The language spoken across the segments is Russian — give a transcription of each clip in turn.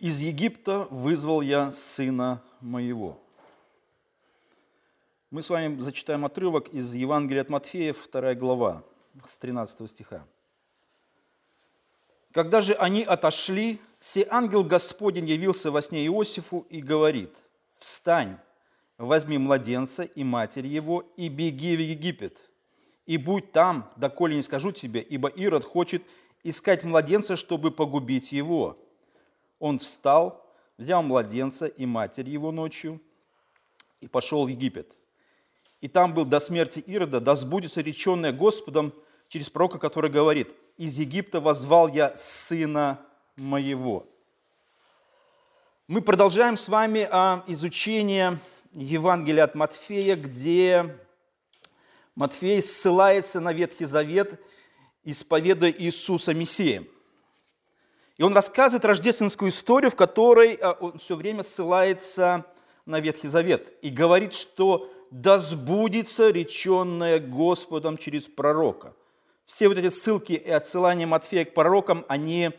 Из Египта вызвал я сына моего. Мы с вами зачитаем отрывок из Евангелия от Матфея, 2 глава, с 13 стиха. Когда же они отошли, сей ангел Господень явился во сне Иосифу и говорит, «Встань, возьми младенца и матерь его, и беги в Египет, и будь там, доколе не скажу тебе, ибо Ирод хочет искать младенца, чтобы погубить его». Он встал, взял младенца и матерь его ночью и пошел в Египет. И там был до смерти Ирода, да сбудется реченное Господом через пророка, который говорит, «Из Египта возвал я сына моего». Мы продолжаем с вами а, изучение Евангелия от Матфея, где Матфей ссылается на Ветхий Завет, исповедуя Иисуса Мессия – и он рассказывает рождественскую историю, в которой э, он все время ссылается на Ветхий Завет и говорит, что да сбудется реченное Господом через пророка. Все вот эти ссылки и отсылания Матфея к пророкам, они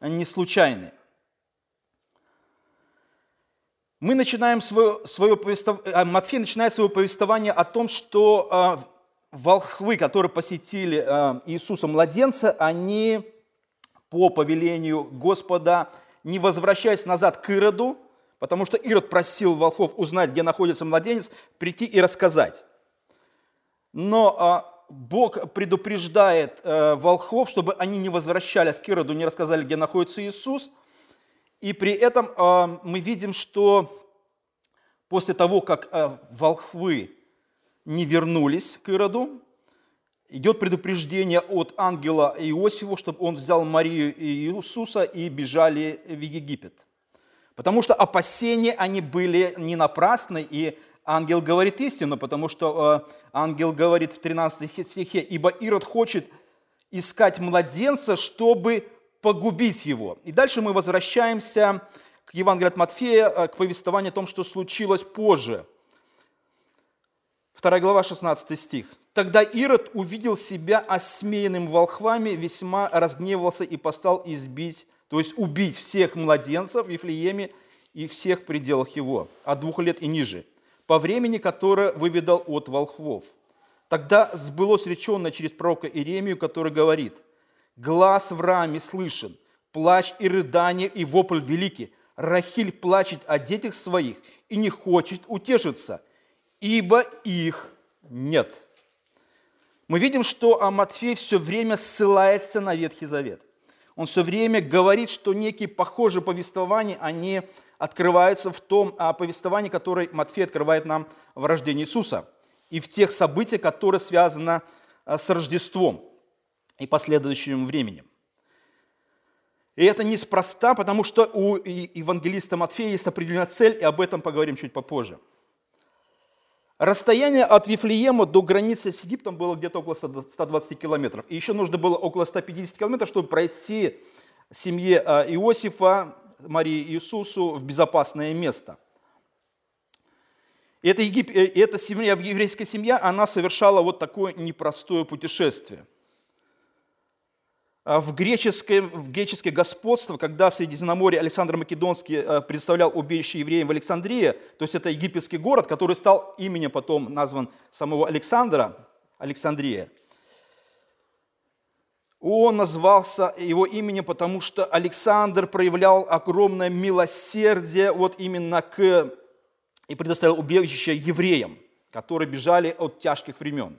не случайны. Мы начинаем свое, свое повествование, э, Матфей начинает свое повествование о том, что э, волхвы, которые посетили Иисуса младенца, они по повелению Господа, не возвращаясь назад к Ироду, потому что Ирод просил волхов узнать, где находится младенец, прийти и рассказать. Но а, Бог предупреждает э, волхов, чтобы они не возвращались к Ироду, не рассказали, где находится Иисус. И при этом а, мы видим, что после того, как а, волхвы не вернулись к Ироду, идет предупреждение от ангела Иосифу, чтобы он взял Марию и Иисуса и бежали в Египет. Потому что опасения, они были не напрасны, и ангел говорит истину, потому что э, ангел говорит в 13 стихе, «Ибо Ирод хочет искать младенца, чтобы погубить его». И дальше мы возвращаемся к Евангелию от Матфея, э, к повествованию о том, что случилось позже. 2 глава, 16 стих. Тогда Ирод увидел себя осмеянным волхвами, весьма разгневался и постал избить, то есть убить всех младенцев в Ефлееме и всех пределах его, от двух лет и ниже, по времени, которое выведал от волхвов. Тогда сбылось реченное через пророка Иеремию, который говорит, «Глаз в раме слышен, плач и рыдание и вопль великий. Рахиль плачет о детях своих и не хочет утешиться, ибо их нет». Мы видим, что Матфей все время ссылается на Ветхий Завет. Он все время говорит, что некие похожие повествования, они открываются в том повествовании, которое Матфей открывает нам в рождении Иисуса и в тех событиях, которые связаны а, с Рождеством и последующим временем. И это неспроста, потому что у евангелиста Матфея есть определенная цель, и об этом поговорим чуть попозже. Расстояние от Вифлеема до границы с Египтом было где-то около 120 километров. И еще нужно было около 150 километров, чтобы пройти семье а, Иосифа, Марии Иисусу в безопасное место. И эта, Егип... и эта семья, еврейская семья, она совершала вот такое непростое путешествие – в греческое, в греческое господство, когда в Средиземноморье Александр Македонский э, представлял убежище евреям в Александрии, то есть это египетский город, который стал именем потом назван самого Александра, Александрия. Он назвался его именем, потому что Александр проявлял огромное милосердие вот именно к и предоставил убежище евреям, которые бежали от тяжких времен.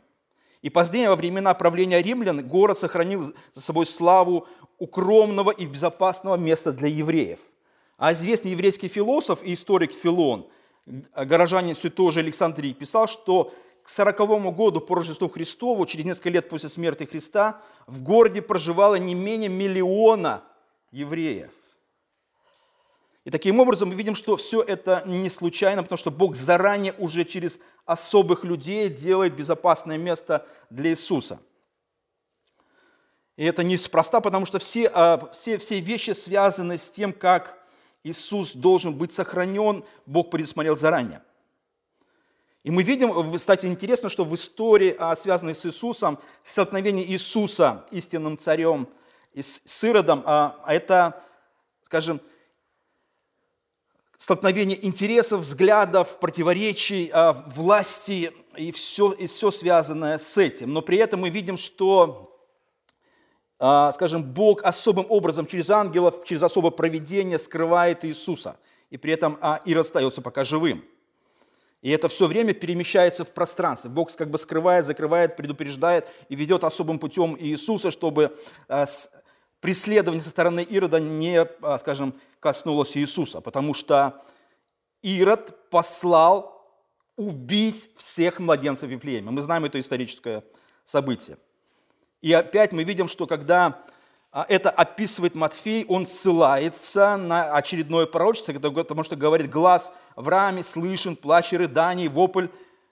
И позднее, во времена правления римлян, город сохранил за собой славу укромного и безопасного места для евреев. А известный еврейский философ и историк Филон, горожанин все той же Александрии, писал, что к 40 году по Рождеству Христову, через несколько лет после смерти Христа, в городе проживало не менее миллиона евреев. И таким образом мы видим, что все это не случайно, потому что Бог заранее уже через особых людей делает безопасное место для Иисуса. И это неспроста, потому что все, а, все, все вещи связаны с тем, как Иисус должен быть сохранен, Бог предусмотрел заранее. И мы видим, кстати, интересно, что в истории, а, связанной с Иисусом, столкновение Иисуса истинным царем и с Иродом, а, это, скажем, столкновение интересов, взглядов, противоречий, а, власти и все, и все связанное с этим. Но при этом мы видим, что, а, скажем, Бог особым образом через ангелов, через особое проведение скрывает Иисуса. И при этом а, Ир остается пока живым. И это все время перемещается в пространстве. Бог как бы скрывает, закрывает, предупреждает и ведет особым путем Иисуса, чтобы преследование со стороны Ирода не, скажем, коснулось Иисуса, потому что Ирод послал убить всех младенцев Вифлеема. Мы знаем это историческое событие. И опять мы видим, что когда а, это описывает Матфей, он ссылается на очередное пророчество, потому что говорит, глаз в раме слышен, плач и рыдание, вопль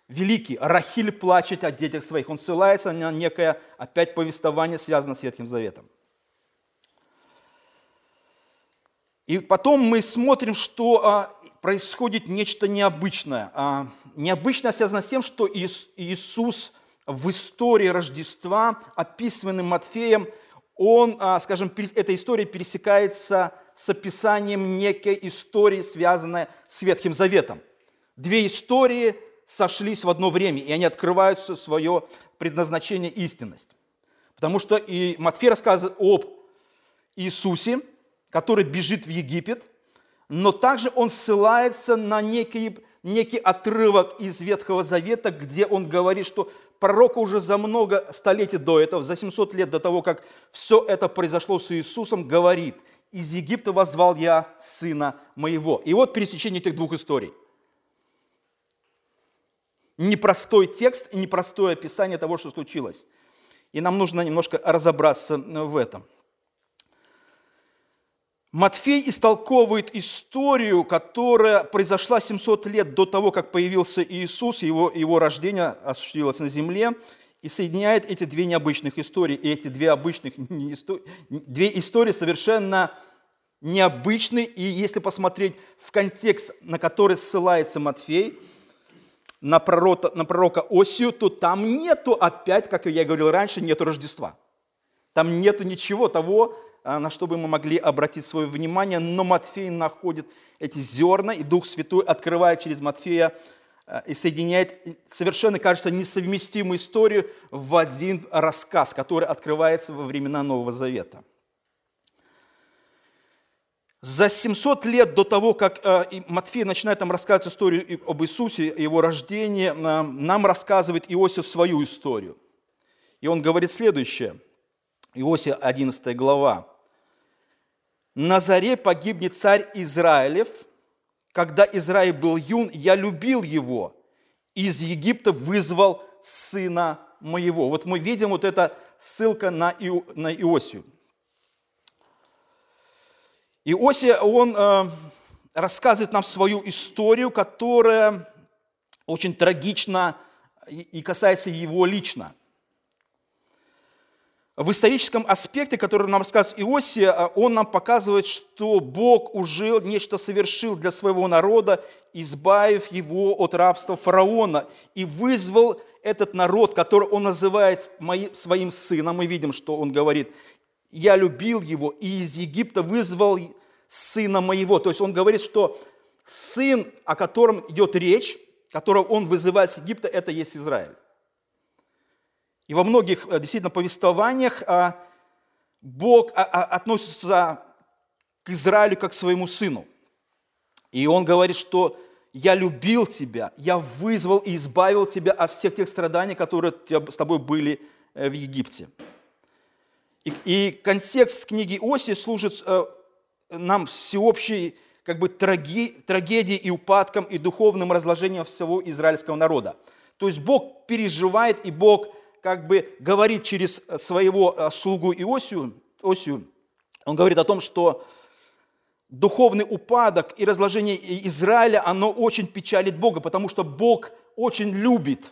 великий. Рахиль плачет о детях своих. Он ссылается на некое опять повествование, связанное с Ветхим Заветом. И потом мы смотрим, что а, происходит нечто необычное. А, необычное связано с тем, что Иисус в истории Рождества, описанной Матфеем, он, а, скажем, эта история пересекается с описанием некой истории, связанной с Ветхим Заветом. Две истории сошлись в одно время, и они открывают свое предназначение истинность. Потому что и Матфей рассказывает об Иисусе, который бежит в Египет, но также он ссылается на некий, некий отрывок из Ветхого Завета, где он говорит, что пророк уже за много столетий до этого, за 700 лет до того, как все это произошло с Иисусом, говорит, «Из Египта возвал я сына моего». И вот пересечение этих двух историй. Непростой текст непростое описание того, что случилось. И нам нужно немножко разобраться в этом – Матфей истолковывает историю, которая произошла 700 лет до того, как появился Иисус, его, его рождение осуществилось на земле, и соединяет эти две необычных истории. И эти две обычных две истории совершенно необычны. И если посмотреть в контекст, на который ссылается Матфей, на пророка, на пророка Осию, то там нету опять, как я говорил раньше, нету Рождества. Там нету ничего того, на что бы мы могли обратить свое внимание, но Матфей находит эти зерна, и Дух Святой открывает через Матфея а, и соединяет совершенно, кажется, несовместимую историю в один рассказ, который открывается во времена Нового Завета. За 700 лет до того, как а, Матфей начинает нам рассказывать историю об Иисусе, его рождении, нам рассказывает Иосиф свою историю. И он говорит следующее. Иосия 11 глава. На заре погибнет царь Израилев. Когда Израиль был юн, я любил его. Из Египта вызвал сына моего. Вот мы видим вот эта ссылка на, Ио, на Иосию. Иосия, он э, рассказывает нам свою историю, которая очень трагична и касается его лично. В историческом аспекте, который нам рассказывает Иосия, а, он нам показывает, что Бог уже нечто совершил для своего народа, избавив его от рабства фараона, и вызвал этот народ, который он называет своим сыном. Мы видим, что он говорит, я любил его, и из Египта вызвал сына моего. То есть он говорит, что сын, о котором идет речь, которого он вызывает с Египта, это есть Израиль. И во многих э, действительно повествованиях а, Бог а, а, относится к Израилю как к своему сыну. И он говорит, что я любил тебя, я вызвал и избавил тебя от всех тех страданий, которые с тобой были э, в Египте. И, и контекст книги Оси служит э, нам всеобщей как бы траги, трагедией и упадком и духовным разложением всего израильского народа. То есть Бог переживает и Бог как бы говорит через своего э, слугу Иосию, Осию, он говорит о том, что духовный упадок и разложение Израиля, оно очень печалит Бога, потому что Бог очень любит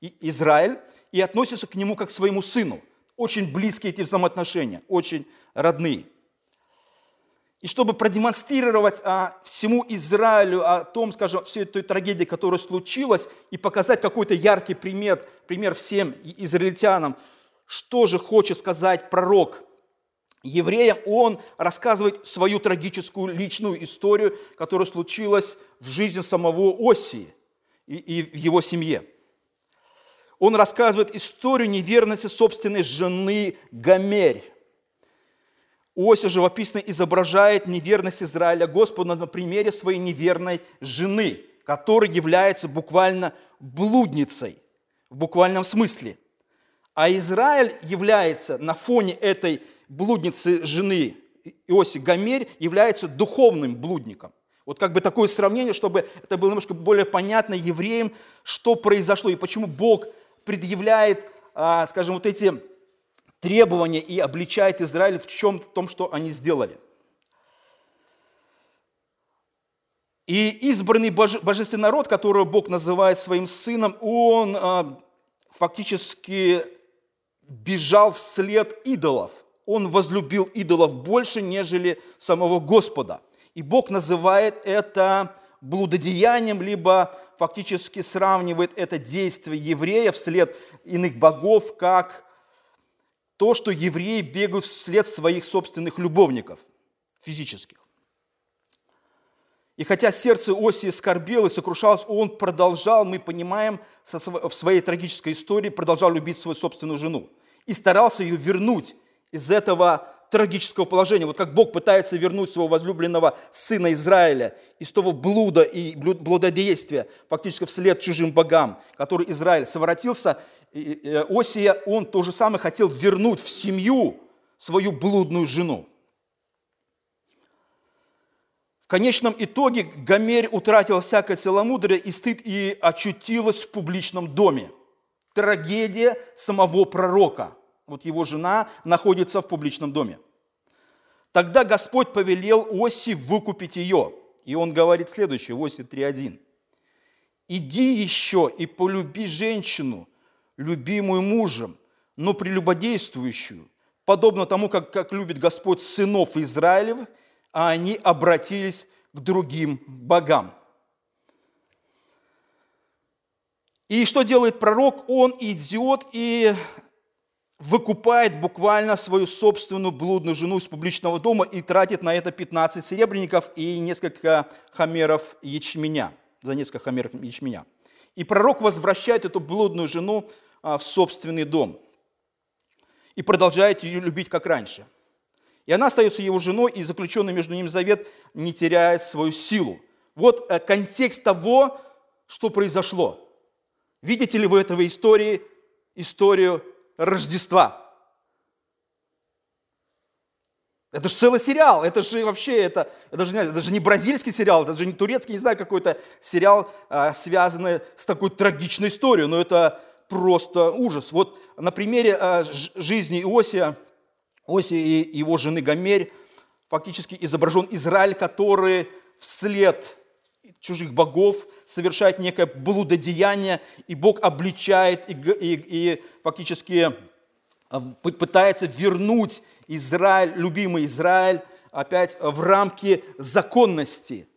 Израиль и относится к нему как к своему сыну. Очень близкие эти взаимоотношения, очень родные. И чтобы продемонстрировать а, всему Израилю о том, скажем, всей этой трагедии, которая случилась, и показать какой-то яркий пример, пример всем израильтянам, что же хочет сказать пророк евреям, он рассказывает свою трагическую личную историю, которая случилась в жизни самого Осии и, и в его семье. Он рассказывает историю неверности собственной жены Гомерь. Осия живописно изображает неверность Израиля Господу на примере своей неверной жены, которая является буквально блудницей в буквальном смысле. А Израиль является на фоне этой блудницы жены Иоси Гомерь является духовным блудником. Вот как бы такое сравнение, чтобы это было немножко более понятно евреям, что произошло и почему Бог предъявляет, а, скажем, вот эти требования и обличает Израиль в чем в том, что они сделали. И избранный божественный народ, которого Бог называет своим сыном, он а, фактически бежал вслед идолов. Он возлюбил идолов больше, нежели самого Господа. И Бог называет это блудодеянием, либо фактически сравнивает это действие еврея вслед иных богов, как то, что евреи бегают вслед своих собственных любовников физических. И хотя сердце Осии скорбело и сокрушалось, он продолжал, мы понимаем, в своей трагической истории, продолжал любить свою собственную жену. И старался ее вернуть из этого трагического положения. Вот как Бог пытается вернуть своего возлюбленного сына Израиля из того блуда и блудодействия, фактически вслед чужим богам, который Израиль совратился, Осия, он то же самое хотел вернуть в семью свою блудную жену. В конечном итоге Гомерь утратила всякое целомудрие и стыд и очутилась в публичном доме. Трагедия самого пророка. Вот его жена находится в публичном доме. Тогда Господь повелел Оси выкупить ее. И он говорит следующее, Оси 3.1. «Иди еще и полюби женщину, любимую мужем, но прелюбодействующую, подобно тому, как, как любит Господь сынов Израилевых, а они обратились к другим богам. И что делает пророк? Он идет и выкупает буквально свою собственную блудную жену из публичного дома и тратит на это 15 серебряников и несколько хамеров ячменя, за несколько хамеров ячменя. И пророк возвращает эту блудную жену а, в собственный дом и продолжает ее любить, как раньше. И она остается его женой, и заключенный между ними завет не теряет свою силу. Вот э, контекст того, что произошло. Видите ли вы этого истории, историю Рождества? Это же целый сериал, это же вообще, это, это, же, это же не бразильский сериал, это же не турецкий, не знаю, какой-то сериал, а, связанный с такой трагичной историей, но это просто ужас. Вот на примере а, жизни Иосия, Иосия и его жены Гомерь фактически изображен Израиль, который вслед чужих богов совершает некое блудодеяние, и Бог обличает и, и, и фактически а, пытается вернуть Израиль, любимый Израиль, опять в рамки законности –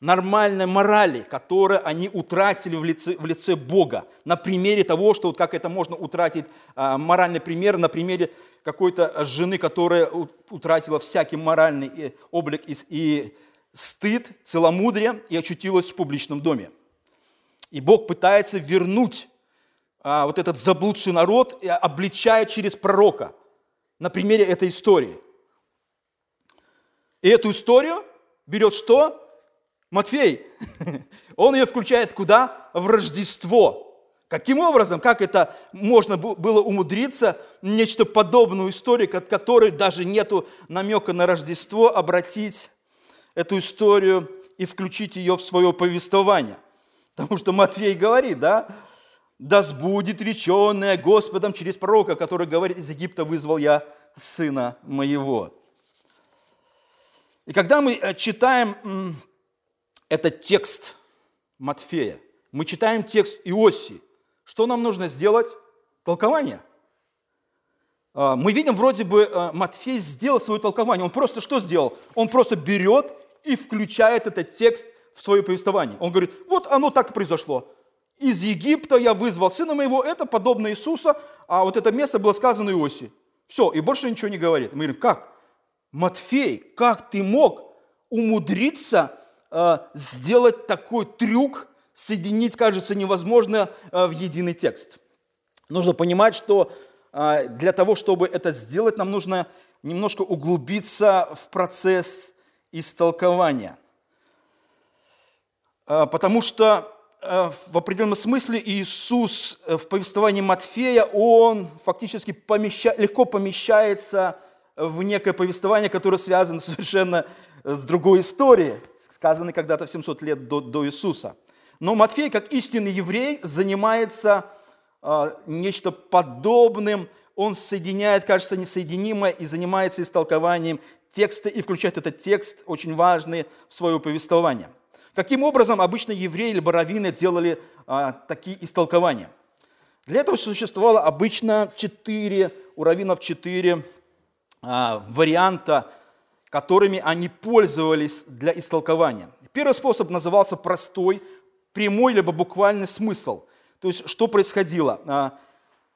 нормальной морали, которую они утратили в лице, в лице Бога. На примере того, что вот как это можно утратить, а, моральный пример, на примере какой-то жены, которая утратила всякий моральный э, облик и, и стыд, целомудрие и очутилась в публичном доме. И Бог пытается вернуть а, вот этот заблудший народ, обличая через пророка на примере этой истории. И эту историю берет что? Матфей, он ее включает куда? В Рождество. Каким образом, как это можно было умудриться, нечто подобную историю, от которой даже нету намека на Рождество, обратить эту историю и включить ее в свое повествование? Потому что Матфей говорит, да, да сбудет реченное Господом через пророка, который говорит, из Египта вызвал я сына моего. И когда мы э, читаем это текст Матфея. Мы читаем текст Иосии. Что нам нужно сделать? Толкование. А, мы видим, вроде бы а, Матфей сделал свое толкование. Он просто что сделал? Он просто берет и включает этот текст в свое повествование. Он говорит, вот оно так и произошло. Из Египта я вызвал сына моего, это подобно Иисуса, а вот это место было сказано Иосии. Все, и больше ничего не говорит. Мы говорим, как? Матфей, как ты мог умудриться э, сделать такой трюк, соединить, кажется, невозможно э, в единый текст? Нужно понимать, что э, для того, чтобы это сделать, нам нужно немножко углубиться в процесс истолкования. Э, потому что в определенном смысле Иисус э, в повествовании Матфея, он фактически помеща, легко помещается в некое повествование, которое связано совершенно с другой историей, сказанной когда-то в 700 лет до, до Иисуса. Но Матфей, как истинный еврей, занимается э, нечто подобным. Он соединяет, кажется, несоединимое и занимается истолкованием текста и включает этот текст, очень важный, в свое повествование. Каким образом обычно евреи или раввины делали а, такие истолкования? Для этого существовало обычно четыре, у раввинов четыре а, варианта, которыми они пользовались для истолкования. Первый способ назывался простой, прямой либо буквальный смысл. То есть, что происходило? А,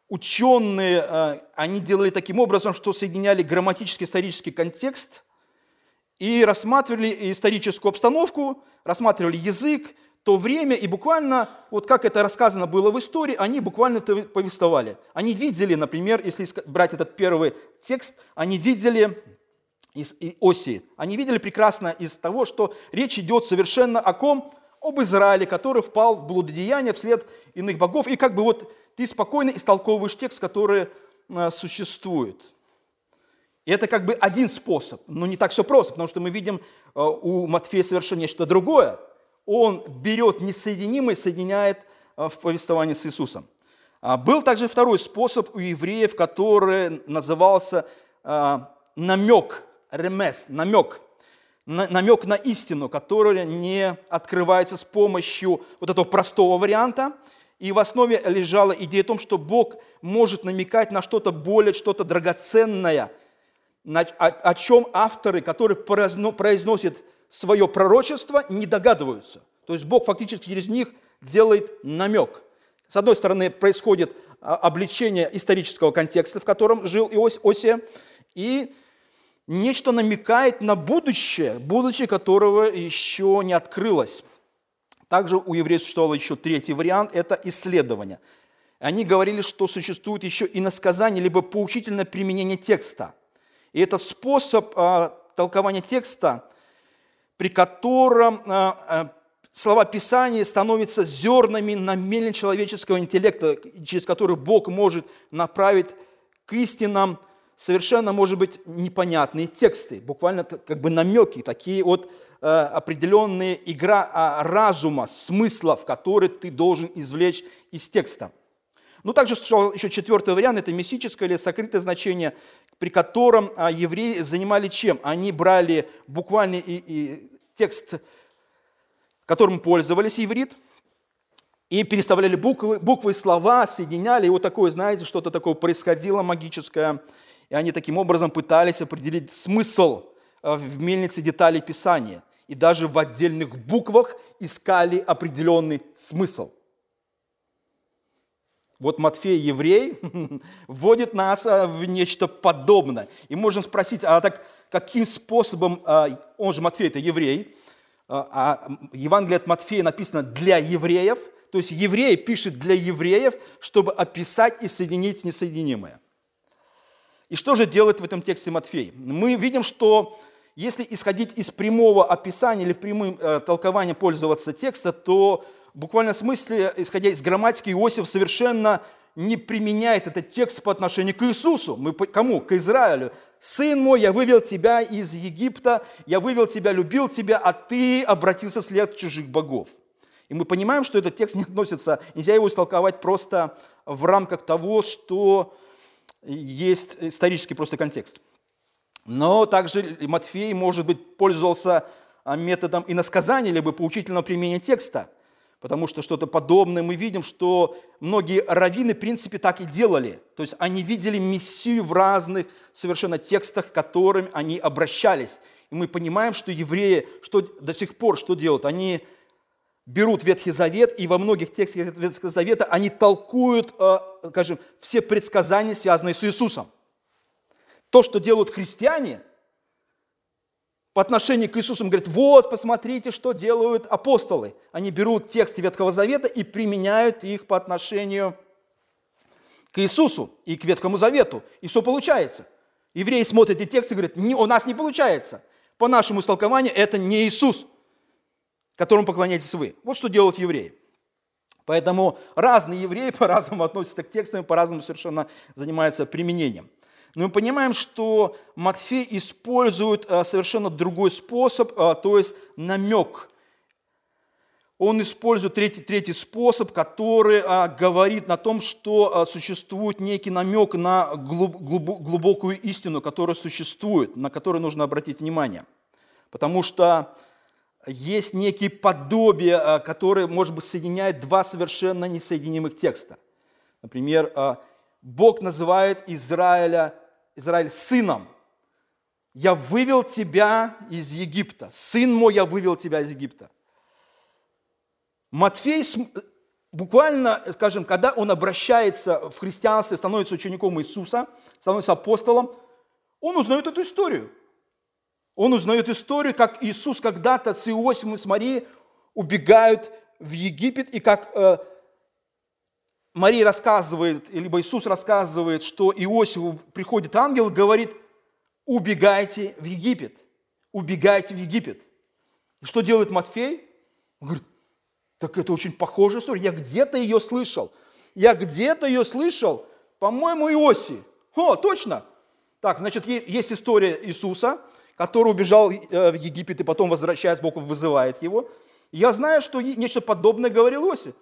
ученые, а, они делали таким образом, что соединяли грамматический исторический контекст и рассматривали историческую обстановку, рассматривали язык, то время, и буквально, вот как это рассказано было в истории, они буквально повествовали. Они видели, например, если брать этот первый текст, они видели из Осии, они видели прекрасно из того, что речь идет совершенно о ком? Об Израиле, который впал в блудодеяние вслед иных богов. И как бы вот ты спокойно истолковываешь текст, который э, существует. И это как бы один способ, но не так все просто, потому что мы видим э, у Матфея совершенно нечто другое. Он берет несоединимое, соединяет э, в повествовании с Иисусом. А был также второй способ у евреев, который назывался э, намек, ремес, намек, намек на истину, который не открывается с помощью вот этого простого варианта. И в основе лежала идея о том, что Бог может намекать на что-то более, что-то драгоценное – о чем авторы, которые произносят свое пророчество, не догадываются. То есть Бог фактически через них делает намек. С одной стороны, происходит а, обличение исторического контекста, в котором жил Иосия, и нечто намекает на будущее, будущее которого еще не открылось. Также у евреев существовал еще третий вариант – это исследование. Они говорили, что существует еще и насказание, либо поучительное применение текста – и этот способ а, толкования текста, при котором а, а, слова Писания становятся зернами на мельне человеческого интеллекта, через который Бог может направить к истинам совершенно, может быть, непонятные тексты, буквально как бы намеки, такие вот определенные игра разума, смыслов, которые ты должен извлечь из текста. Ну, также еще четвертый вариант, это мистическое или сокрытое значение, при котором а, евреи занимали чем? Они брали буквальный и, и текст, которым пользовались иврит, и переставляли буквы, буквы слова, соединяли, и вот такое, знаете, что-то такое происходило магическое, и они таким образом пытались определить смысл а, в мельнице деталей Писания, и даже в отдельных буквах искали определенный смысл – вот Матфей, еврей, вводит нас а, в нечто подобное. И можем спросить, а так каким способом, а, он же Матфей, это еврей, а, а Евангелие от Матфея написано для евреев, то есть еврей пишет для евреев, чтобы описать и соединить несоединимое. И что же делает в этом тексте Матфей? Мы видим, что если исходить из прямого описания или прямым э, толкованием пользоваться текста, то в буквальном смысле, исходя из грамматики, Иосиф совершенно не применяет этот текст по отношению к Иисусу. Мы кому? К Израилю. «Сын мой, я вывел тебя из Египта, я вывел тебя, любил тебя, а ты обратился вслед чужих богов». И мы понимаем, что этот текст не относится, нельзя его истолковать просто в рамках того, что есть исторический просто контекст. Но также Матфей, может быть, пользовался методом иносказания, либо поучительного применения текста – потому что что-то подобное мы видим, что многие раввины, в принципе, так и делали. То есть они видели Мессию в разных совершенно текстах, к которым они обращались. И мы понимаем, что евреи что до сих пор что делают? Они берут Ветхий Завет, и во многих текстах Ветхого Завета они толкуют, э, скажем, все предсказания, связанные с Иисусом. То, что делают христиане, по отношению к Иисусу, он говорит, вот, посмотрите, что делают апостолы. Они берут тексты Ветхого Завета и применяют их по отношению к Иисусу и к Ветхому Завету. И что получается? Евреи смотрят эти тексты и говорят, у нас не получается. По нашему истолкованию это не Иисус, которому поклоняетесь вы. Вот что делают евреи. Поэтому разные евреи по-разному относятся к текстам, по-разному совершенно занимаются применением. Но мы понимаем, что Матфей использует э, совершенно другой способ, э, то есть намек. Он использует третий, третий способ, который э, говорит на том, что существует некий намек на глубокую истину, которая существует, на которую нужно обратить внимание. Потому что есть некие подобия, которые, может быть, соединяют два совершенно несоединимых текста. Например, Бог называет Израиля, Израиль сыном. Я вывел тебя из Египта. Сын мой, я вывел тебя из Египта. Матфей буквально, скажем, когда он обращается в христианство, становится учеником Иисуса, становится апостолом, он узнает эту историю. Он узнает историю, как Иисус когда-то с Иосифом и с Марией убегают в Египет, и как э, Мария рассказывает, либо Иисус рассказывает, что Иосифу приходит ангел говорит, убегайте в Египет, убегайте в Египет. Что делает Матфей? Он говорит, так это очень похожая история, я где-то ее слышал. Я где-то ее слышал, по-моему, Иосиф. О, точно. Так, значит, есть история Иисуса, который убежал э, в Египет и потом возвращается, Бог вызывает его. Я знаю, что нечто подобное говорил Иосиф.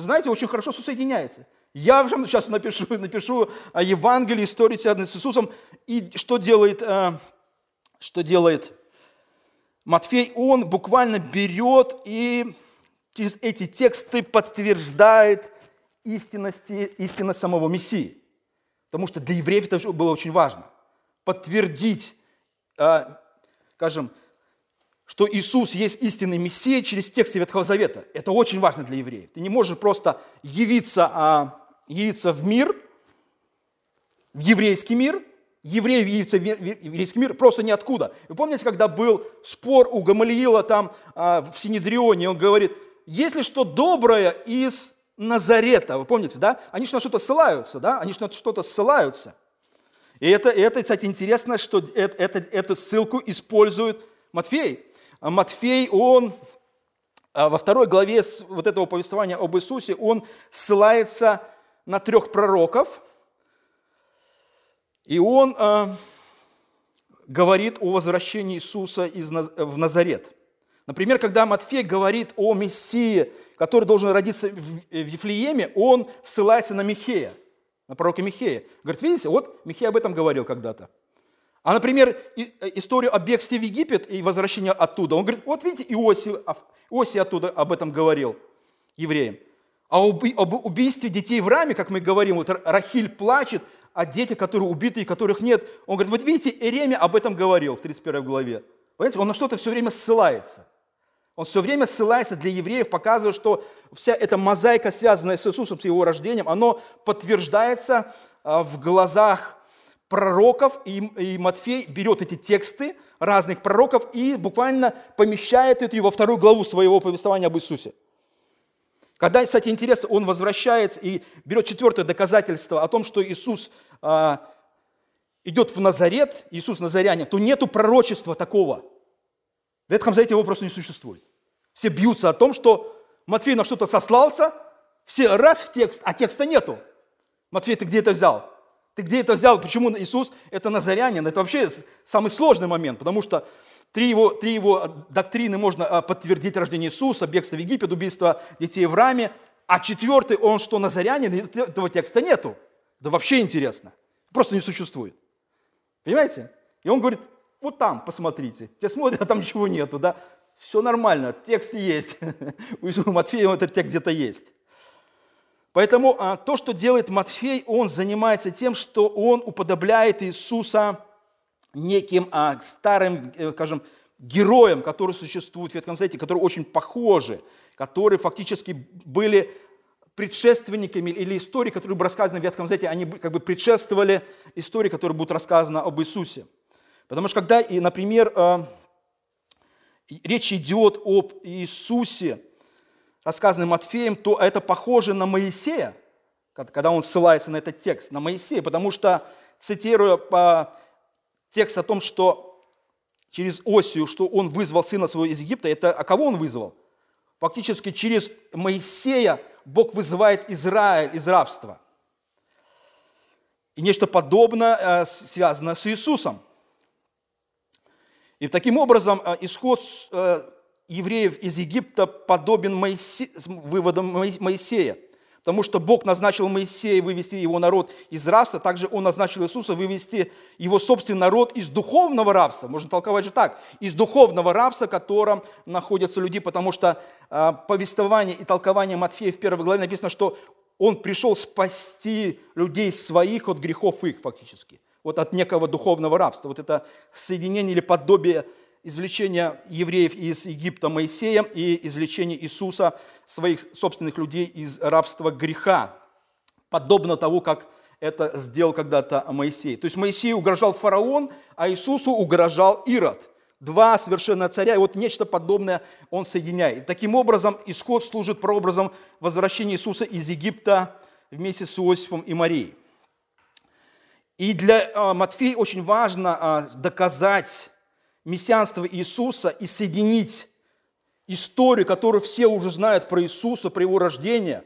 Знаете, очень хорошо соединяется. Я сейчас напишу, напишу о Евангелии, истории, связанной с Иисусом. И что делает, э, что делает Матфей? Он буквально берет и через эти тексты подтверждает истинности, истинность самого Мессии. Потому что для евреев это было очень важно. Подтвердить, э, скажем, что Иисус есть истинный Мессия через тексты Ветхого Завета. Это очень важно для евреев. Ты не можешь просто явиться, а, явиться в мир, в еврейский мир, евреи явиться в еврейский мир просто ниоткуда. Вы помните, когда был спор у Гамалиила там а, в Синедрионе, он говорит, если что доброе из Назарета, вы помните, да? Они же на что-то ссылаются, да? Они же на что-то ссылаются. И это, это, кстати, интересно, что это, это, эту ссылку использует Матфей. А Матфей, он а, во второй главе вот этого повествования об Иисусе, он ссылается на трех пророков, и он э, говорит о возвращении Иисуса из, в Назарет. Например, когда Матфей говорит о Мессии, который должен родиться в Вифлееме, он ссылается на Михея, на пророка Михея. Говорит, видите, вот Михей об этом говорил когда-то. А, например, э, историю о бегстве в Египет и возвращении оттуда. Он говорит, вот видите, Иосиф, Иосиф оттуда об этом говорил евреям. А об, убийстве детей в раме, как мы говорим, вот Рахиль плачет о детях, которые убиты и которых нет. Он говорит, вот видите, Иеремия об этом говорил в 31 главе. Понимаете, он на что-то все время ссылается. Он все время ссылается для евреев, показывая, что вся эта мозаика, связанная с Иисусом, с его рождением, оно подтверждается а, в глазах пророков, и, Матфей берет эти тексты разных пророков и буквально помещает это во вторую главу своего повествования об Иисусе. Когда, кстати, интересно, он возвращается и берет четвертое доказательство о том, что Иисус а, идет в Назарет, Иисус Назарянин, то нету пророчества такого. В Ветхом Завете его просто не существует. Все бьются о том, что Матфей на что-то сослался, все раз в текст, а текста нету. Матфей, ты где это взял? Ты где это взял? Почему Иисус это назарянин? Это вообще самый сложный момент, потому что три его, три его доктрины можно а, подтвердить рождение Иисуса, бегство в Египет, убийство детей в раме, а четвертый, он что, назарянин? Этого текста нету. Да вообще интересно. Просто не существует. Понимаете? И он говорит, вот там, посмотрите. Те смотрят, а там ничего нету, да? Все нормально, текст есть. У Матфея этот текст где-то есть. Поэтому а, то, что делает Матфей, он занимается тем, что он уподобляет Иисуса неким а, старым, э, скажем, героям, которые существуют в Ветхом Завете, которые очень похожи, которые фактически были предшественниками или истории, которые были рассказаны в Ветхом Завете, они как бы предшествовали истории, которые будут рассказаны об Иисусе. Потому что когда, например, а, речь идет об Иисусе, рассказанном Матфеем, то это похоже на Моисея, когда он ссылается на этот текст, на Моисея, потому что, цитируя по текст о том, что через Осию, что он вызвал сына своего из Египта, это а кого он вызвал? Фактически через Моисея Бог вызывает Израиль из рабства. И нечто подобное э, связано с Иисусом. И таким образом э, исход э, евреев из Египта подобен Моисе... выводам Моисея. Потому что Бог назначил Моисея вывести его народ из рабства, также Он назначил Иисуса вывести его собственный народ из духовного рабства. Можно толковать же так. Из духовного рабства, в котором находятся люди, потому что э, повествование и толкование Матфея в первой главе написано, что Он пришел спасти людей своих от грехов их фактически вот от некого духовного рабства. Вот это соединение или подобие извлечения евреев из Египта Моисеем и извлечение Иисуса, своих собственных людей из рабства греха, подобно того, как это сделал когда-то Моисей. То есть Моисей угрожал фараон, а Иисусу угрожал Ирод. Два совершенно царя, и вот нечто подобное он соединяет. Таким образом, исход служит прообразом возвращения Иисуса из Египта вместе с Иосифом и Марией. И для а, Матфея очень важно а, доказать мессианство Иисуса и соединить историю, которую все уже знают про Иисуса, про его рождение,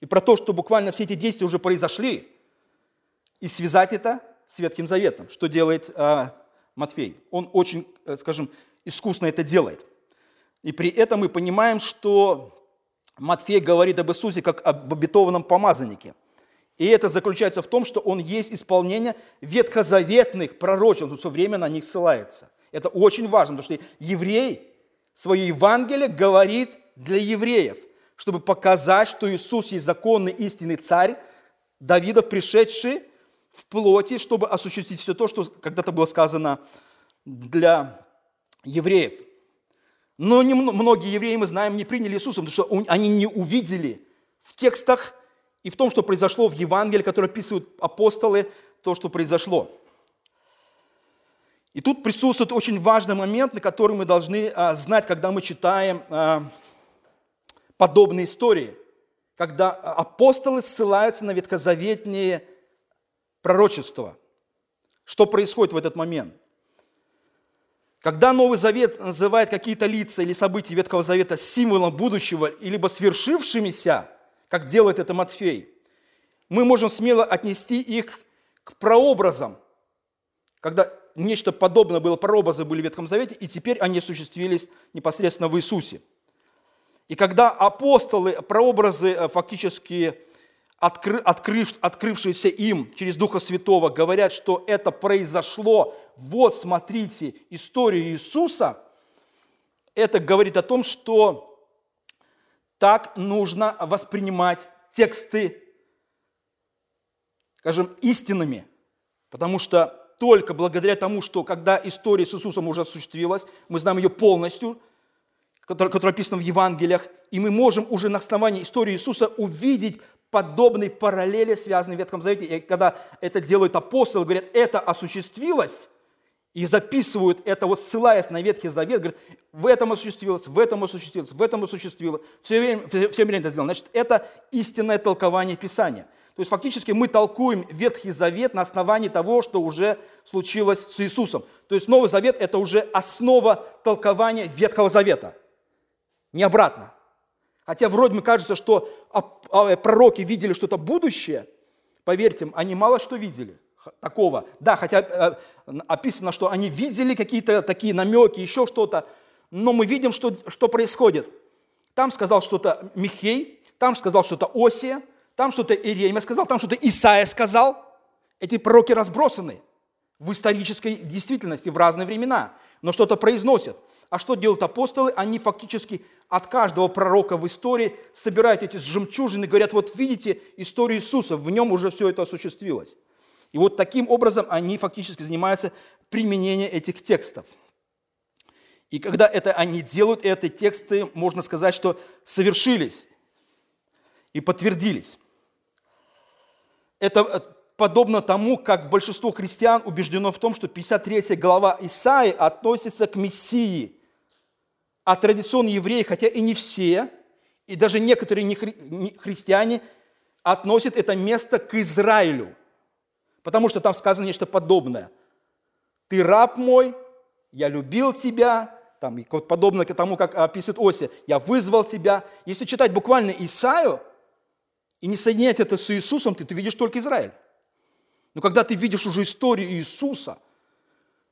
и про то, что буквально все эти действия уже произошли, и связать это с Ветхим Заветом, что делает э, Матфей. Он очень, э, скажем, искусно это делает. И при этом мы понимаем, что Матфей говорит об Иисусе как об обетованном помазаннике – и это заключается в том, что он есть исполнение ветхозаветных пророчеств, он все время на них ссылается. Это очень важно, потому что еврей свое Евангелие говорит для евреев, чтобы показать, что Иисус есть законный истинный царь, Давидов, пришедший в плоти, чтобы осуществить все то, что когда-то было сказано для евреев. Но не, многие евреи, мы знаем, не приняли Иисуса, потому что они не увидели в текстах и в том, что произошло в Евангелии, которое описывают апостолы, то, что произошло. И тут присутствует очень важный момент, на который мы должны а, знать, когда мы читаем а, подобные истории, когда апостолы ссылаются на ветхозаветные пророчества. Что происходит в этот момент? Когда Новый Завет называет какие-то лица или события Ветхого Завета символом будущего, либо свершившимися, как делает это Матфей, мы можем смело отнести их к прообразам, когда нечто подобное было, прообразы были в Ветхом Завете, и теперь они осуществились непосредственно в Иисусе. И когда апостолы, прообразы э, фактически откры, открыв, открывшиеся им через Духа Святого, говорят, что это произошло, вот смотрите, историю Иисуса, это говорит о том, что так нужно воспринимать тексты, скажем, истинными. Потому что только благодаря тому, что когда история с Иисусом уже осуществилась, мы знаем ее полностью, которая, которая описана в Евангелиях, и мы можем уже на основании истории Иисуса увидеть подобные параллели, связанные в Ветхом Завете. И когда это делают апостолы, говорят, это осуществилось, и записывают это, вот ссылаясь на Ветхий Завет, говорят, в этом осуществилось, в этом осуществилось, в этом осуществилось. Все время, все, время это сделано. Значит, это истинное толкование Писания. То есть фактически мы толкуем Ветхий Завет на основании того, что уже случилось с Иисусом. То есть Новый Завет – это уже основа толкования Ветхого Завета. Не обратно. Хотя вроде бы кажется, что а, пророки видели что-то будущее, поверьте, они мало что видели – такого. Да, хотя э, описано, что они видели какие-то такие намеки, еще что-то, но мы видим, что, что происходит. Там сказал что-то Михей, там сказал что-то Осия, там что-то Иеремия сказал, там что-то Исаия сказал. Эти пророки разбросаны в исторической действительности в разные времена, но что-то произносят. А что делают апостолы? Они фактически от каждого пророка в истории собирают эти жемчужины и говорят, вот видите историю Иисуса, в нем уже все это осуществилось. И вот таким образом они фактически занимаются применением этих текстов. И когда это они делают, эти тексты, можно сказать, что совершились и подтвердились. Это э, подобно тому, как большинство христиан убеждено в том, что 53 глава Исаи относится к Мессии, а традиционные евреи, хотя и не все, и даже некоторые не христиане, относят это место к Израилю, потому что там сказано нечто подобное. «Ты раб мой, я любил тебя», там, подобно тому, как описывает Оси, «я вызвал тебя». Если читать буквально Исаию и не соединять это с Иисусом, ты, ты видишь только Израиль. Но когда ты видишь уже историю Иисуса,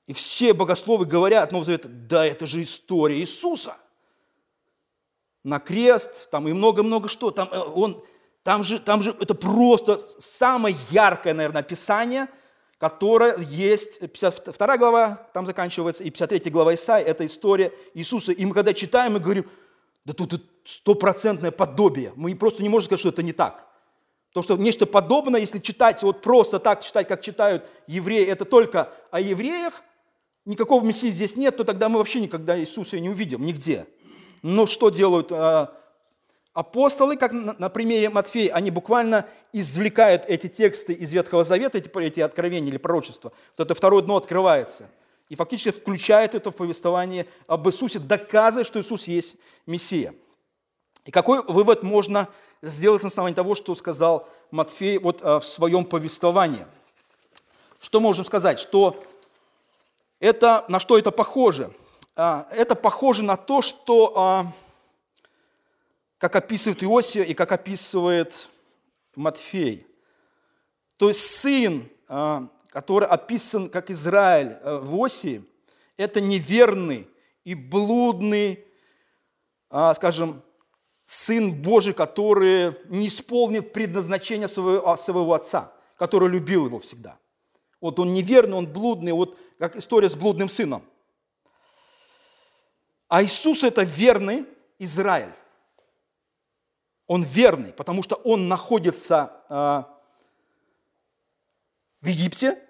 и все богословы говорят Нового Завета, да, это же история Иисуса. На крест, там и много-много что. Там, э, он, там, же, там же это просто самое яркое, наверное, описание – которая есть, 52 глава, там заканчивается, и 53 глава Исаи, это история Иисуса. И мы когда читаем, мы говорим, да тут стопроцентное подобие. Мы просто не можем сказать, что это не так. То, что нечто подобное, если читать, вот просто так читать, как читают евреи, это только о евреях, никакого Мессии здесь нет, то тогда мы вообще никогда Иисуса не увидим нигде. Но что делают а, Апостолы, как на примере Матфея, они буквально извлекают эти тексты из Ветхого Завета, эти, эти откровения или пророчества. Вот это второе дно открывается. И фактически включает это в повествование об Иисусе, доказывая, что Иисус есть Мессия. И какой вывод можно сделать на основании того, что сказал Матфей вот а, в своем повествовании? Что можем сказать? Что это, на что это похоже? А, это похоже на то, что а, как описывает Иосия и как описывает Матфей. То есть сын, который описан как Израиль а, в Осии, это неверный и блудный, а, скажем, сын Божий, который не исполнит предназначение своего, своего отца, который любил его всегда. Вот он неверный, он блудный, вот как история с блудным сыном. А Иисус – это верный Израиль. Он верный, потому что он находится э, в Египте,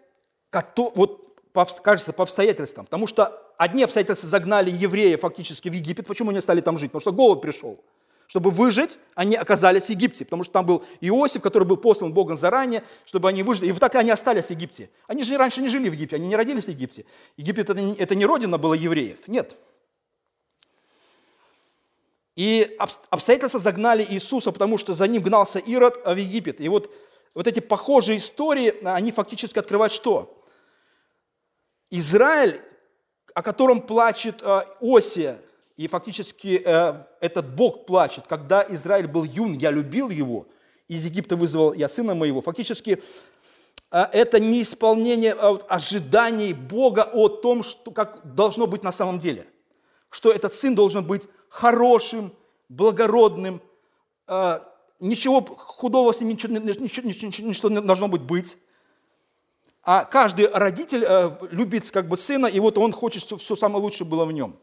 вот, кажется, по обстоятельствам. Потому что одни обстоятельства загнали евреев фактически в Египет. Почему они стали там жить? Потому что голод пришел. Чтобы выжить, они оказались в Египте, потому что там был Иосиф, который был послан Богом заранее, чтобы они выжили. И вот так они остались в Египте. Они же раньше не жили в Египте, они не родились в Египте. Египет это не, это не родина была евреев, нет. И обстоятельства загнали Иисуса, потому что за ним гнался Ирод в Египет. И вот, вот эти похожие истории, они фактически открывают что? Израиль, о котором плачет э, Осия, и фактически э, этот Бог плачет, когда Израиль был юн, я любил его, из Египта вызвал я сына моего. Фактически э, это не исполнение ожиданий Бога о том, что, как должно быть на самом деле. Что этот сын должен быть хорошим, благородным, ничего худого с ним ничего, ничего, ничего, ничего не должно быть быть. А каждый родитель э, любит как бы сына, и вот он хочет, чтобы все самое лучшее было в нем.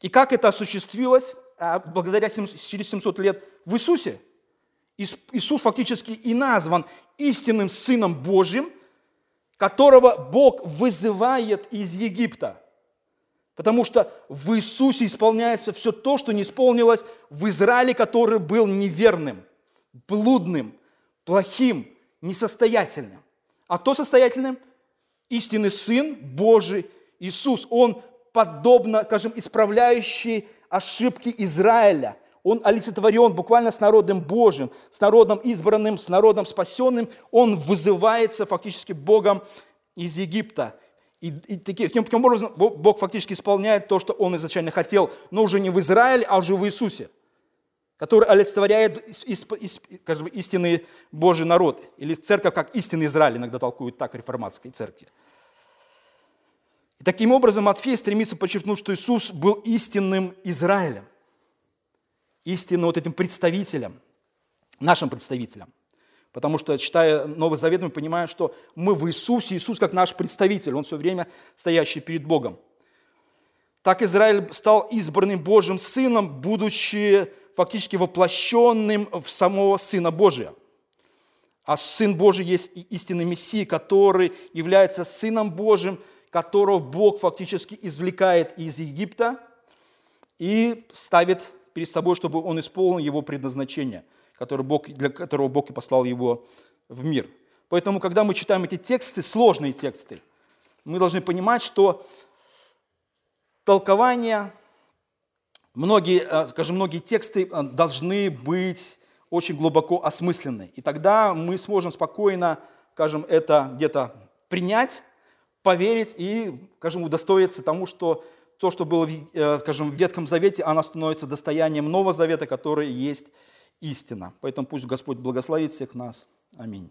И как это осуществилось а, благодаря через 700 лет в Иисусе? Иисус фактически и назван истинным Сыном Божьим, которого Бог вызывает из Египта. Потому что в Иисусе исполняется все то, что не исполнилось в Израиле, который был неверным, блудным, плохим, несостоятельным. А кто состоятельным? Истинный Сын Божий Иисус. Он подобно, скажем, исправляющий ошибки Израиля. Он олицетворен буквально с народом Божьим, с народом избранным, с народом спасенным. Он вызывается фактически Богом из Египта. И, и таким, таким образом Бог фактически исполняет то, что Он изначально хотел, но уже не в Израиле, а уже в Иисусе, который олицетворяет скажем, истинный Божий народ. Или церковь как истинный Израиль иногда толкуют так реформатской церкви. И таким образом Матфей стремится подчеркнуть, что Иисус был истинным Израилем, истинным вот этим представителем, нашим представителем. Потому что, читая Новый Завет, мы понимаем, что мы в Иисусе, Иисус как наш представитель, Он все время стоящий перед Богом. Так Израиль стал избранным Божьим сыном, будучи фактически воплощенным в самого Сына Божия. А Сын Божий есть истинный Мессия, который является Сыном Божьим, которого Бог фактически извлекает из Египта и ставит перед собой, чтобы он исполнил его предназначение – который Бог, для которого Бог и послал его в мир. Поэтому, когда мы читаем эти тексты, сложные тексты, мы должны понимать, что толкование многие, э, скажем, многие тексты э, должны быть очень глубоко осмысленны. И тогда мы сможем спокойно, скажем, это где-то принять, поверить и, скажем, удостоиться тому, что то, что было, скажем, в Ветхом Завете, оно становится достоянием Нового Завета, который есть истина. Поэтому пусть Господь благословит всех нас. Аминь.